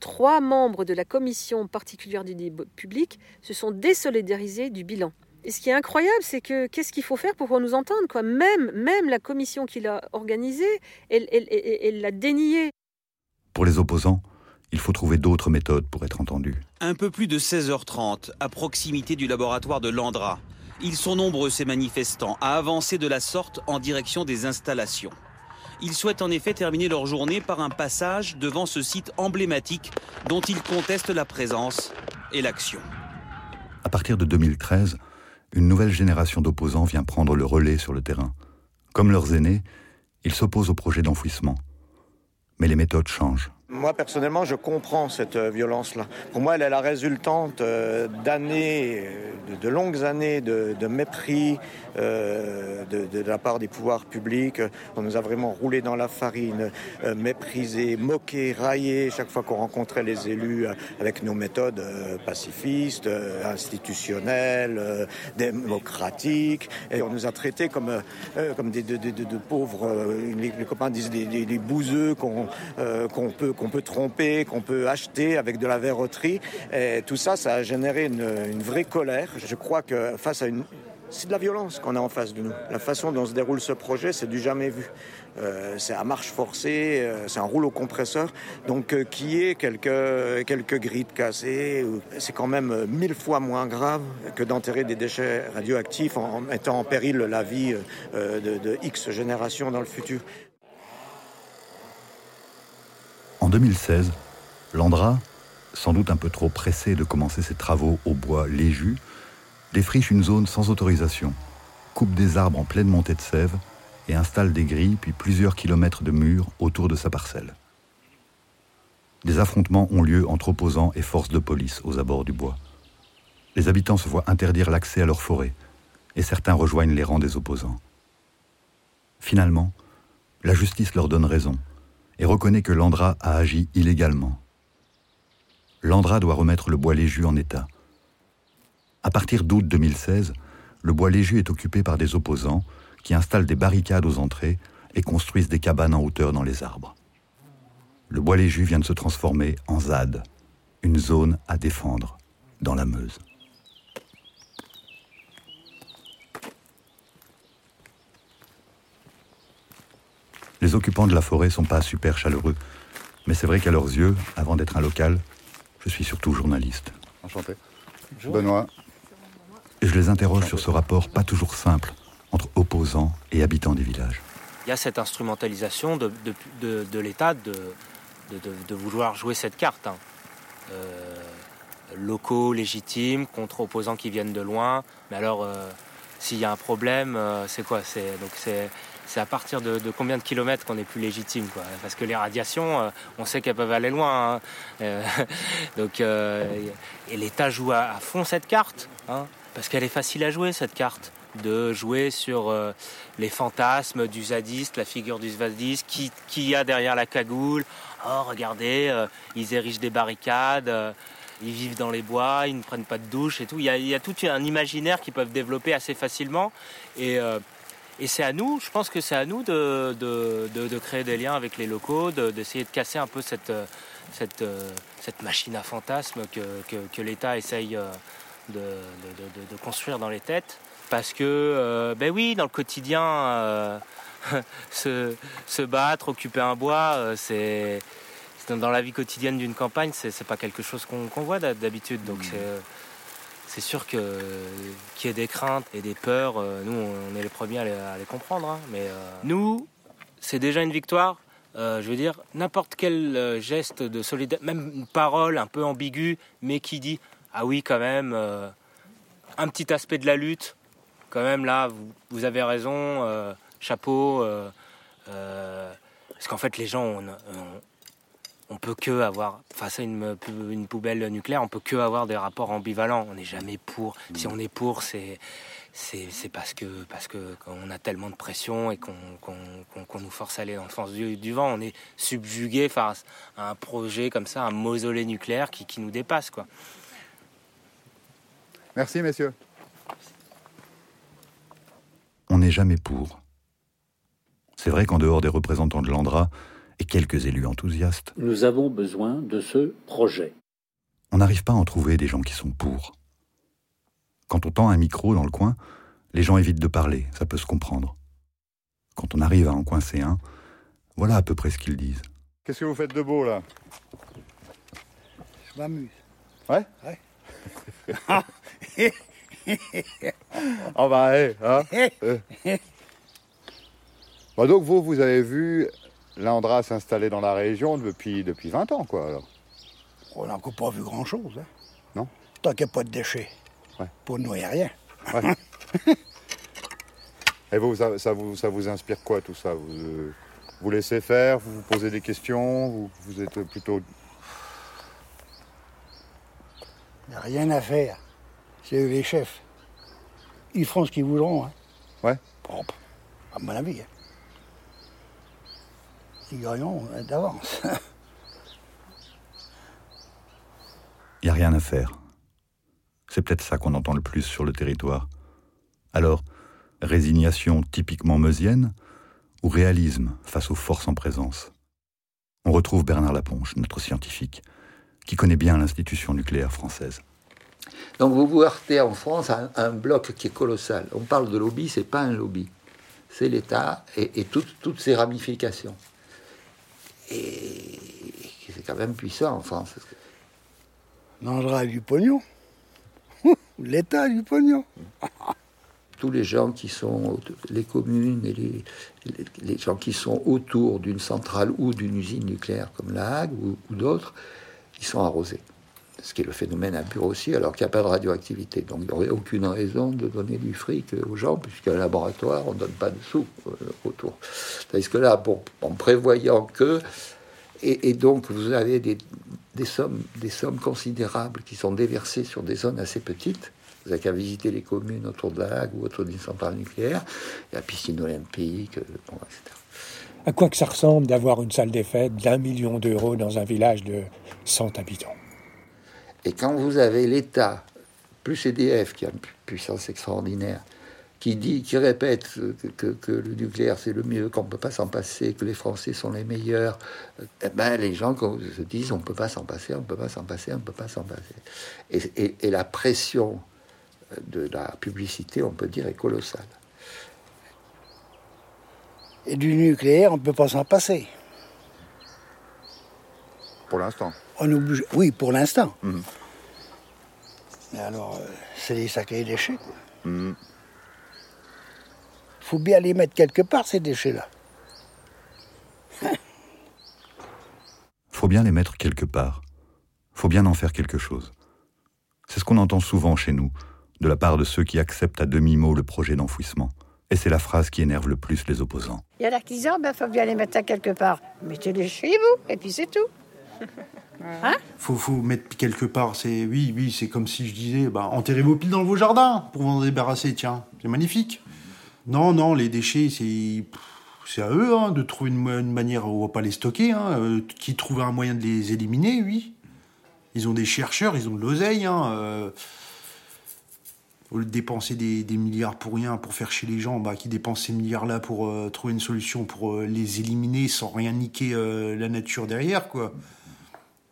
Speaker 8: trois membres de la commission particulière du débat public se sont désolidarisés du bilan. Et ce qui est incroyable, c'est que qu'est-ce qu'il faut faire pour qu'on nous entende quoi? Même même la commission qui l'a organisée, elle l'a dénié.
Speaker 7: Pour les opposants, il faut trouver d'autres méthodes pour être entendus.
Speaker 26: Un peu plus de 16h30, à proximité du laboratoire de Landra. Ils sont nombreux, ces manifestants, à avancer de la sorte en direction des installations. Ils souhaitent en effet terminer leur journée par un passage devant ce site emblématique dont ils contestent la présence et l'action.
Speaker 7: À partir de 2013, une nouvelle génération d'opposants vient prendre le relais sur le terrain. Comme leurs aînés, Il s'oppose au projet d'enfouissement. Mais les méthodes changent.
Speaker 27: Moi, personnellement, je comprends cette euh, violence-là. Pour moi, elle est la résultante euh, d'années, euh, de, longues années de, mépris euh, de, la part des pouvoirs publics. On nous a vraiment roulé dans la farine, euh, méprisé, moqué, raillé chaque fois qu'on rencontrait les élus avec nos méthodes pacifistes, institutionnelles, démocratiques. Et on nous a traités comme, comme des, de, de- de- de pauvres, les, copains disent des, des- des bouseux qu'on peut, qu'on peut tromper, qu'on peut acheter avec de la verroterie. Tout ça, ça a généré une, vraie colère. Je crois que face à une... C'est de la violence qu'on a en face de nous. La façon dont se déroule ce projet, c'est du jamais vu. Euh, c'est à marche forcée, euh, c'est un rouleau compresseur. Donc, euh, qui est quelques, quelques grilles cassées, c'est quand même mille fois moins grave que d'enterrer des déchets radioactifs en, mettant en péril la vie de X générations dans le futur.
Speaker 7: En 2016, Landra, sans doute un peu trop pressé de commencer ses travaux au bois Léju, défriche une zone sans autorisation, coupe des arbres en pleine montée de sève et installe des grilles puis plusieurs kilomètres de murs autour de sa parcelle. Des affrontements ont lieu entre opposants et forces de police aux abords du bois. Les habitants se voient interdire l'accès à leur forêt et certains rejoignent les rangs des opposants. Finalement, la justice leur donne raison et reconnaît que Landra a agi illégalement. Landra doit remettre le bois Léju en état. À partir d'août 2016, le bois Léju est occupé par des opposants qui installent des barricades aux entrées et construisent des cabanes en hauteur dans les arbres. Le bois Léju vient de se transformer en ZAD, une zone à défendre dans la Meuse. Les occupants de la forêt sont pas super chaleureux, mais c'est vrai qu'à leurs yeux, avant d'être un local, je suis surtout journaliste.
Speaker 10: Enchanté. Benoît.
Speaker 7: Et je les interroge sur ce rapport pas toujours simple entre opposants et habitants des villages.
Speaker 28: Il y a cette instrumentalisation de, de- de- de l'État de, de- de- de vouloir jouer cette carte. hein. Euh, locaux légitimes contre opposants qui viennent de loin. Mais alors, euh, s'il y a un problème, euh, c'est quoi? C'est donc c'est c'est à partir de, combien de kilomètres qu'on est plus légitime, Parce que les radiations, euh, on sait qu'elles peuvent aller loin. hein. Euh, donc, euh, et l'État joue à, fond cette carte, hein, parce qu'elle est facile à jouer cette carte de jouer sur les fantasmes du zadiste, la figure du zadiste, qui, qui y a derrière la cagoule. Oh, regardez, ils érigent des barricades, ils vivent dans les bois, ils ne prennent pas de douche et tout. Il y a, tout un imaginaire qu'ils peuvent développer assez facilement. Et c'est à nous, je pense que c'est à nous de, de, de- de créer des liens avec les locaux, de- d'essayer de, casser un peu cette, euh, cette, euh, cette machine à fantasmes que, que, que l'État essaye euh, de, construire dans les têtes. Parce que, euh, ben oui, dans le quotidien, euh, se, se battre, occuper un bois, c'est dans la vie quotidienne d'une campagne, c'est pas quelque chose qu'on voit d'hab- d'habitude. Donc c'est c'est sûr que qu'il y ait des craintes et des peurs, euh, nous on est les premiers à les, comprendre. hein. mais euh, nous, c'est déjà une victoire. Euh, je veux dire, n'importe quel geste de solidarité, même une parole un peu ambiguë, mais qui dit ah oui quand même, un petit aspect de la lutte, quand même là, vous, avez raison, chapeau. parce qu'en fait, les gens, on, on, on peut que avoir, face à une, une poubelle nucléaire, on peut que avoir des rapports ambivalents. On n'est jamais pour. Si on est pour, c'est c'est c'est parce que parce que qu'on a tellement de pression et qu'on qu'on qu'on- qu'on nous force à aller dans le sens du, du vent. On est subjugué face à un projet comme ça, un mausolée nucléaire qui, qui nous dépasse, quoi.
Speaker 10: Merci, messieurs.
Speaker 7: On n'est jamais pour. C'est vrai qu'en dehors des représentants de l'Andra et quelques élus enthousiastes,
Speaker 2: Nous avons besoin de ce projet.
Speaker 7: on n'arrive pas à en trouver des gens qui sont pour. Quand on tend un micro dans le coin, les gens évitent de parler, ça peut se comprendre. Quand on arrive à en coincer un, voilà à peu près ce qu'ils disent.
Speaker 10: Qu'est-ce que vous faites de beau, là?
Speaker 29: Je m'amuse.
Speaker 10: Ouais?
Speaker 29: Ouais.
Speaker 10: Ah bah, hé, hein Euh. Bah donc, vous, vous avez vu l'Andra s'installer dans la région depuis, depuis 20 ans, quoi, alors
Speaker 29: On n'a encore pas vu grand-chose. Hein.
Speaker 10: Non
Speaker 29: Tant qu'il n'y a pas de déchets.
Speaker 10: Ouais.
Speaker 29: Pour nous, il n'y a rien.
Speaker 10: Ouais. Et vous, ça, ça vous, ça vous inspire quoi tout ça? Vous, euh, vous laissez faire, vous vous posez des questions, vous, vous êtes plutôt...
Speaker 29: Il n'y a rien à faire. C'est eux les chefs. Ils feront ce qu'ils voudront. Hein.
Speaker 10: Ouais.
Speaker 29: Propre, à mon avis. Hein. Gagneront hein, d'avance.
Speaker 7: Il n'y a rien à faire. C'est peut-être ça qu'on entend le plus sur le territoire. Alors, résignation typiquement meusienne ou réalisme face aux forces en présence? On retrouve Bernard Laponche, notre scientifique, qui connaît bien l'institution nucléaire française.
Speaker 21: Donc vous vous heurtez en France à un, bloc qui est colossal. On parle de lobby, c'est pas un lobby. C'est l'État et, toutes ses ramifications. Et c'est quand même puissant en France.
Speaker 29: L'Andra a du pognon. L'État a du pognon.
Speaker 21: Tous les gens qui sont, les communes et les, les, gens qui sont autour d'une centrale ou d'une usine nucléaire comme la Hague ou, ou d'autres, ils sont arrosés ce qui est le phénomène impur aussi, alors qu'il n'y a pas de radioactivité. Donc il n'y aurait aucune raison de donner du fric aux gens, puisqu'à un laboratoire, on ne donne pas de sous euh, autour. Tandis que là, en prévoyant que, et, donc vous avez des, sommes, considérables qui sont déversées sur des zones assez petites, vous n'avez qu'à visiter les communes autour de la Hague ou autour d'une centrale nucléaire, la piscine olympique, etc.
Speaker 22: À quoi que ça ressemble d'avoir une salle des fêtes d'un million d'euros dans un village de 100 habitants?
Speaker 21: Et quand vous avez l'État, plus EDF, qui a une puissance extraordinaire, qui dit, qui répète que, le nucléaire c'est le mieux, qu'on ne peut pas s'en passer, que les Français sont les meilleurs, eh ben, les gens se disent on ne peut pas s'en passer, on ne peut pas s'en passer, on ne peut pas s'en passer. Et, la pression de la publicité, on peut dire, est colossale.
Speaker 29: Et du nucléaire, on ne peut pas s'en passer.
Speaker 10: Pour l'instant.
Speaker 29: Oui, pour l'instant. Mhm. Mais alors, euh, c'est des sacrés déchets. Il mhm. faut bien les mettre quelque part, ces déchets-là.
Speaker 7: faut bien les mettre quelque part. faut bien en faire quelque chose. C'est ce qu'on entend souvent chez nous, de la part de ceux qui acceptent à demi-mot le projet d'enfouissement. Et c'est la phrase qui énerve le plus les opposants.
Speaker 30: Il y a qui disent, oh, ben, faut bien les mettre à quelque part. Mettez-les chez vous, et puis c'est tout.
Speaker 31: Hein faut, mettre quelque part. C'est oui, oui, c'est comme si je disais, bah, enterrez vos piles dans vos jardins pour vous en débarrasser. Tiens, c'est magnifique. Non, non, les déchets, c'est c'est à eux hein, de trouver une, manière où on va pas les stocker. Hein, euh, qui trouve un moyen de les éliminer, oui. Ils ont des chercheurs, ils ont de l'oseille. Euh, au lieu de dépenser des, milliards pour rien, pour faire chez les gens, bah, qui dépensent ces milliards-là pour euh, trouver une solution pour les éliminer sans rien niquer la nature derrière, quoi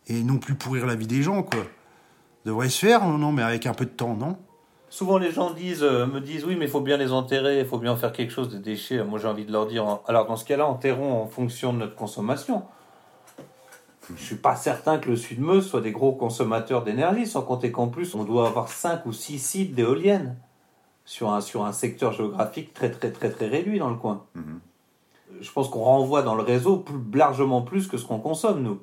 Speaker 31: et non plus pourrir la vie des gens, quoi. Ça devrait se faire, non, mais avec un peu de temps, non?
Speaker 24: Souvent, les gens disent, euh, me disent, oui, mais il faut bien les enterrer, il faut bien faire quelque chose des déchets. Moi, j'ai envie de leur dire, alors dans ce cas-là, enterrons en fonction de notre consommation. Je suis pas certain que le Sud-Meuse soit des gros consommateurs d'énergie, sans compter qu'en plus, on doit avoir 5 ou 6 sites d'éoliennes sur un, sur un secteur géographique très, très, très, très réduit dans le coin. Mhm. Je pense qu'on renvoie dans le réseau plus, largement plus que ce qu'on consomme, nous.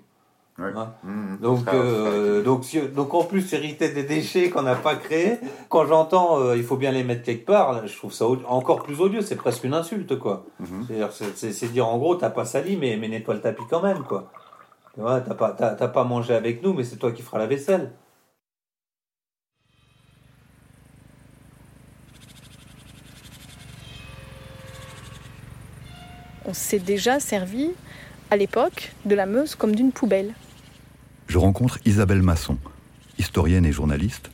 Speaker 24: Hein. Mmh, donc, euh, donc, donc, en plus, hériter des déchets qu'on n'a pas créés, quand j'entends euh, il faut bien les mettre quelque part, je trouve ça encore plus odieux, c'est presque une insulte, quoi. Mmh. C'est dire en gros, t'as pas sali, mais, mais nettoie le tapis quand même, quoi. Tu vois, t'as pas, pas mangé avec nous, mais c'est toi qui feras la vaisselle.
Speaker 25: On s'est déjà servi à l'époque de la Meuse comme d'une poubelle
Speaker 7: je rencontre Isabelle Masson, historienne et journaliste,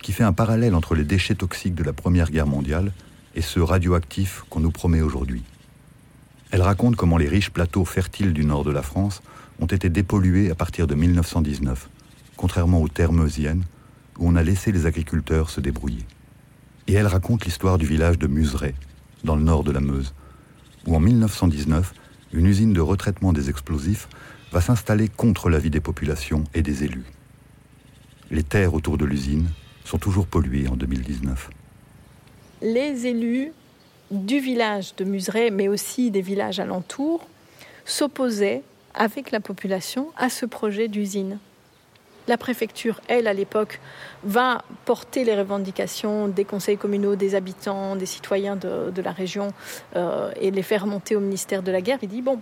Speaker 7: qui fait un parallèle entre les déchets toxiques de la Première Guerre mondiale et ceux radioactifs qu'on nous promet aujourd'hui. Elle raconte comment les riches plateaux fertiles du nord de la France ont été dépollués à partir de 1919, contrairement aux terres meusiennes, où on a laissé les agriculteurs se débrouiller. Et elle raconte l'histoire du village de Museray, dans le nord de la Meuse, où en 1919, une usine de retraitement des explosifs va s'installer contre l'avis des populations et des élus. Les terres autour de l'usine sont toujours polluées en 2019.
Speaker 25: Les élus du village de Museray, mais aussi des villages alentours, s'opposaient avec la population à ce projet d'usine. La préfecture, elle, à l'époque, va porter les revendications des conseils communaux, des habitants, des citoyens de, la région euh, et les faire monter au ministère de la Guerre. Il dit, bon,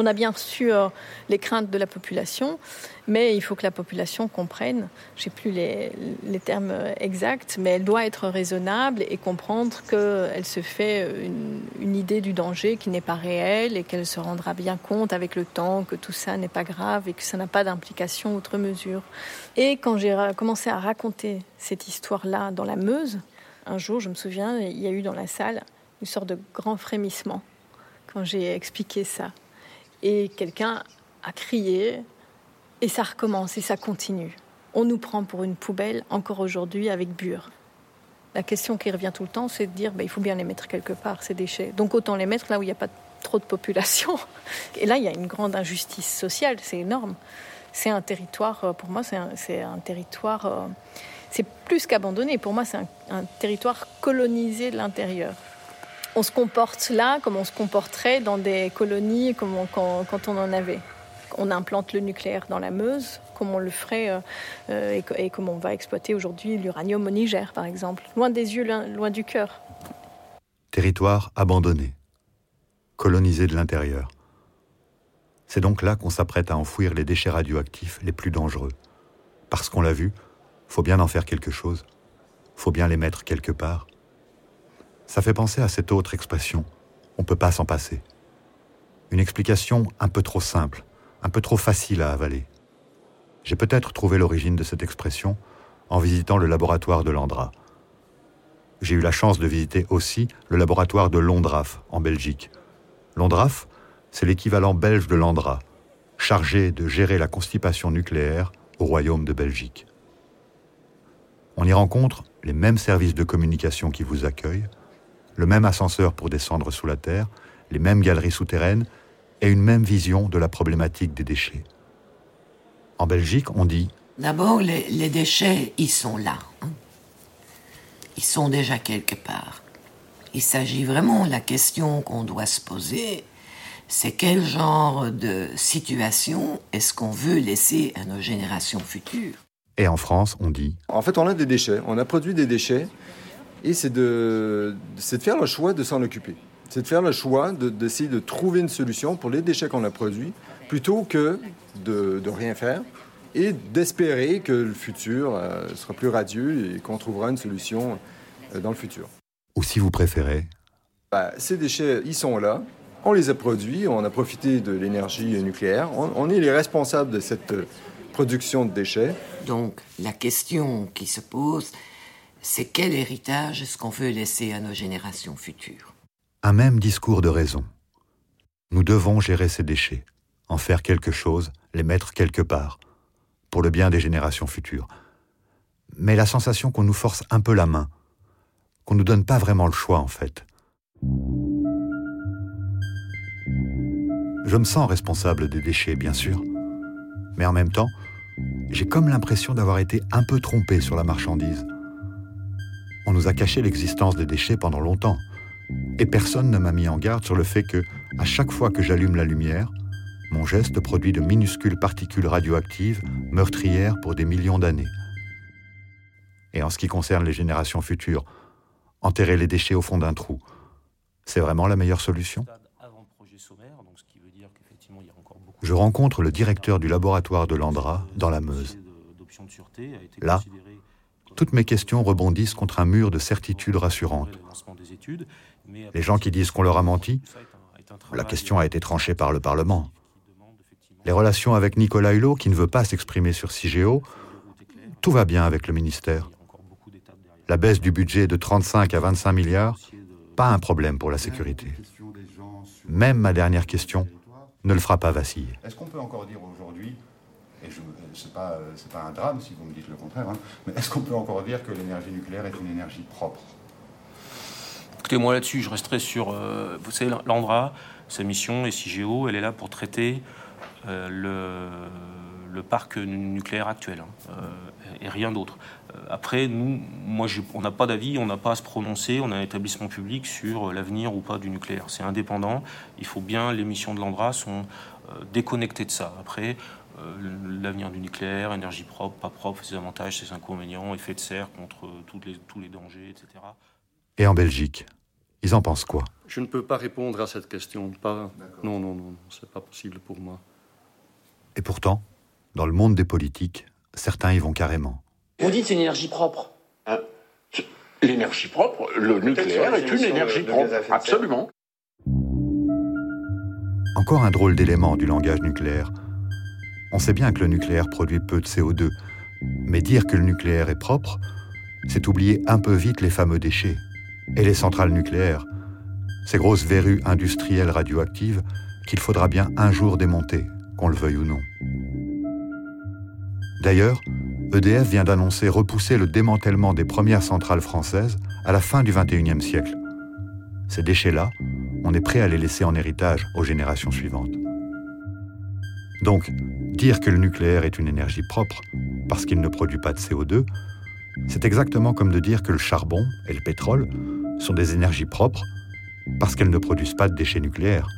Speaker 25: on a bien sûr les craintes de la population, mais il faut que la population comprenne, je sais plus les, termes exacts, mais elle doit être raisonnable et comprendre qu'elle se fait une, idée du danger qui n'est pas réel et qu'elle se rendra bien compte avec le temps que tout ça n'est pas grave et que ça n'a pas d'implication outre mesure. Et quand j'ai commencé à raconter cette histoire-là dans la Meuse, un jour, je me souviens, il y a eu dans la salle une sorte de grand frémissement quand j'ai expliqué ça et quelqu'un a crié et ça recommence et ça continue. On nous prend pour une poubelle encore aujourd'hui avec Bure. La question qui revient tout le temps, c'est de dire bah, il faut bien les mettre quelque part, ces déchets. Donc autant les mettre là où il n'y a pas trop de population. Et là, il y a une grande injustice sociale, c'est énorme. C'est un territoire, euh, pour moi, c'est un, territoire, euh, c'est plus qu'abandonné. Pour moi, c'est un territoire colonisé de l'intérieur on se comporte là comme on se comporterait dans des colonies quand, on en avait. On implante le nucléaire dans la Meuse, comme on le ferait euh, euh, et, comme on va exploiter aujourd'hui l'uranium au Niger, par exemple. Loin des yeux, loin du cœur.
Speaker 7: Territoire abandonné, colonisé de l'intérieur. C'est donc là qu'on s'apprête à enfouir les déchets radioactifs les plus dangereux. Parce qu'on l'a vu, faut bien en faire quelque chose, faut bien les mettre quelque part. Ça fait penser à cette autre expression. On ne peut pas s'en passer. Une explication un peu trop simple, un peu trop facile à avaler. J'ai peut-être trouvé l'origine de cette expression en visitant le laboratoire de l'Andra. J'ai eu la chance de visiter aussi le laboratoire de Londraf en Belgique. Londraf, c'est l'équivalent belge de l'Andra, chargé de gérer la constipation nucléaire au royaume de Belgique. On y rencontre les mêmes services de communication qui vous accueillent, le même ascenseur pour descendre sous la terre, les mêmes galeries souterraines et une même vision de la problématique des déchets. En Belgique, on dit
Speaker 32: D'abord, les, déchets, ils sont là. Hein. Ils sont déjà quelque part. Il s'agit vraiment, la question qu'on doit se poser, c'est quel genre de situation est-ce qu'on veut laisser à nos générations futures?
Speaker 7: Et en France, on dit
Speaker 33: En fait, on a des déchets, on a produit des déchets, et c'est de, de faire le choix de s'en occuper. C'est de faire le choix d'essayer de, trouver une solution pour les déchets qu'on a produits, plutôt que de, de rien faire et d'espérer que le futur euh, sera plus radieux et qu'on trouvera une solution euh, dans le futur.
Speaker 7: Ou si vous préférez
Speaker 33: bah, Ces déchets, ils sont là. On les a produits, on a profité de l'énergie nucléaire. On, on, est les responsables de cette euh, production de déchets.
Speaker 32: Donc la question qui se pose, c'est quel héritage est-ce qu'on veut laisser à nos générations futures?
Speaker 7: Un même discours de raison. Nous devons gérer ces déchets, en faire quelque chose, les mettre quelque part, pour le bien des générations futures. Mais la sensation qu'on nous force un peu la main, qu'on ne nous donne pas vraiment le choix en fait. Je me sens responsable des déchets, bien sûr. Mais en même temps, j'ai comme l'impression d'avoir été un peu trompé sur la marchandise on nous a caché l'existence des déchets pendant longtemps. Et personne ne m'a mis en garde sur le fait que, à chaque fois que j'allume la lumière, mon geste produit de minuscules particules radioactives meurtrières pour des millions d'années. Et en ce qui concerne les générations futures, enterrer les déchets au fond d'un trou, c'est vraiment la meilleure solution? Je rencontre le directeur du laboratoire de l'Andra dans la Meuse. Là, toutes mes questions rebondissent contre un mur de certitudes rassurantes. Les gens qui disent qu'on leur a menti, la question a été tranchée par le Parlement. Les relations avec Nicolas Hulot, qui ne veut pas s'exprimer sur CIGEO, tout va bien avec le ministère. La baisse du budget de 35 à 25 milliards, pas un problème pour la sécurité. Même ma dernière question ne le fera pas vaciller.
Speaker 10: Est-ce qu'on peut encore dire aujourd'hui et ce n'est pas, pas, un drame si vous me dites le contraire, hein, mais est-ce qu'on peut encore dire que l'énergie nucléaire est une énergie propre?
Speaker 28: Écoutez, moi là-dessus, je resterai sur, euh, vous savez, l'ANDRA, sa mission, et CIGEO, elle est là pour traiter euh, le, parc nucléaire actuel, hein, euh, et rien d'autre. Après, nous, moi, on n'a pas d'avis, on n'a pas à se prononcer, on a un établissement public sur l'avenir ou pas du nucléaire. C'est indépendant, il faut bien, les missions de l'ANDRA sont déconnectées de ça. Après,
Speaker 34: l'avenir du nucléaire, énergie propre, pas propre, ses avantages, ses inconvénients, effet de serre contre les, tous les dangers, etc.
Speaker 7: Et en Belgique, ils en pensent quoi?
Speaker 35: Je ne peux pas répondre à cette question. Pas... Non, non, non, c'est pas possible pour moi.
Speaker 7: Et pourtant, dans le monde des politiques, certains y vont carrément.
Speaker 36: Vous dites c'est une énergie propre.
Speaker 37: Hein l'énergie propre, le nucléaire est une énergie propre, absolument.
Speaker 7: Encore un drôle d'élément du langage nucléaire. On sait bien que le nucléaire produit peu de CO2, mais dire que le nucléaire est propre, c'est oublier un peu vite les fameux déchets et les centrales nucléaires, ces grosses verrues industrielles radioactives qu'il faudra bien un jour démonter, qu'on le veuille ou non. D'ailleurs, EDF vient d'annoncer repousser le démantèlement des premières centrales françaises à la fin du XXIe siècle. Ces déchets-là, on est prêt à les laisser en héritage aux générations suivantes. Donc, dire que le nucléaire est une énergie propre parce qu'il ne produit pas de CO2, c'est exactement comme de dire que le charbon et le pétrole sont des énergies propres parce qu'elles ne produisent pas de déchets nucléaires.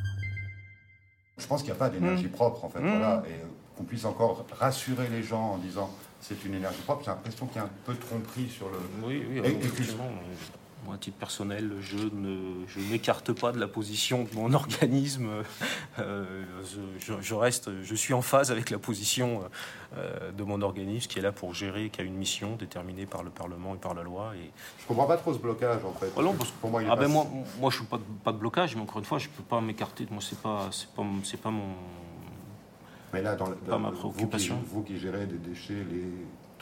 Speaker 10: Je pense qu'il n'y a pas d'énergie mmh. propre, en fait. Mmh. Voilà. Et qu'on puisse encore rassurer les gens en disant c'est une énergie propre, j'ai l'impression qu'il y a un peu de tromperie sur le.
Speaker 34: Oui, oui, effectivement. Moi, à titre personnel, je ne je m'écarte pas de la position de mon organisme. Euh, je, reste, je suis en phase avec la position euh, de mon organisme qui est là pour gérer, qui a une mission déterminée par le Parlement et par la loi. Et...
Speaker 10: Je comprends pas trop ce blocage en fait.
Speaker 34: Ah non, parce que pour moi, il ah ben moi, moi, je suis pas, pas de blocage, mais encore une fois, je peux pas m'écarter. Moi, c'est pas, c'est pas, c'est pas mon.
Speaker 10: Mais là, dans, pas ma préoccupation. Vous qui, vous qui gérez des déchets, les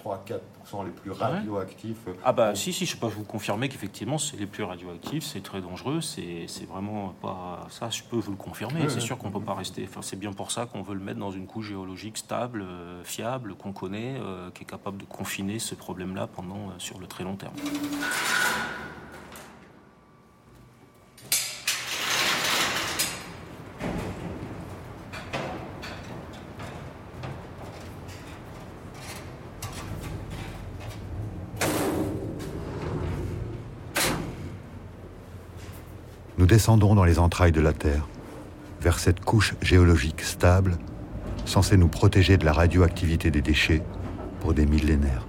Speaker 10: 3-4% les plus radioactifs.
Speaker 34: Ah bah si, si, je peux vous confirmer qu'effectivement c'est les plus radioactifs, c'est très dangereux, c'est vraiment pas... Ça, je peux vous le confirmer, c'est sûr qu'on peut pas rester... Enfin, c'est bien pour ça qu'on veut le mettre dans une couche géologique stable, euh, fiable, qu'on connaît, euh, qui est capable de confiner ce problème-là pendant euh, sur le très long terme.
Speaker 7: Descendons dans les entrailles de la Terre, vers cette couche géologique stable, censée nous protéger de la radioactivité des déchets pour des millénaires.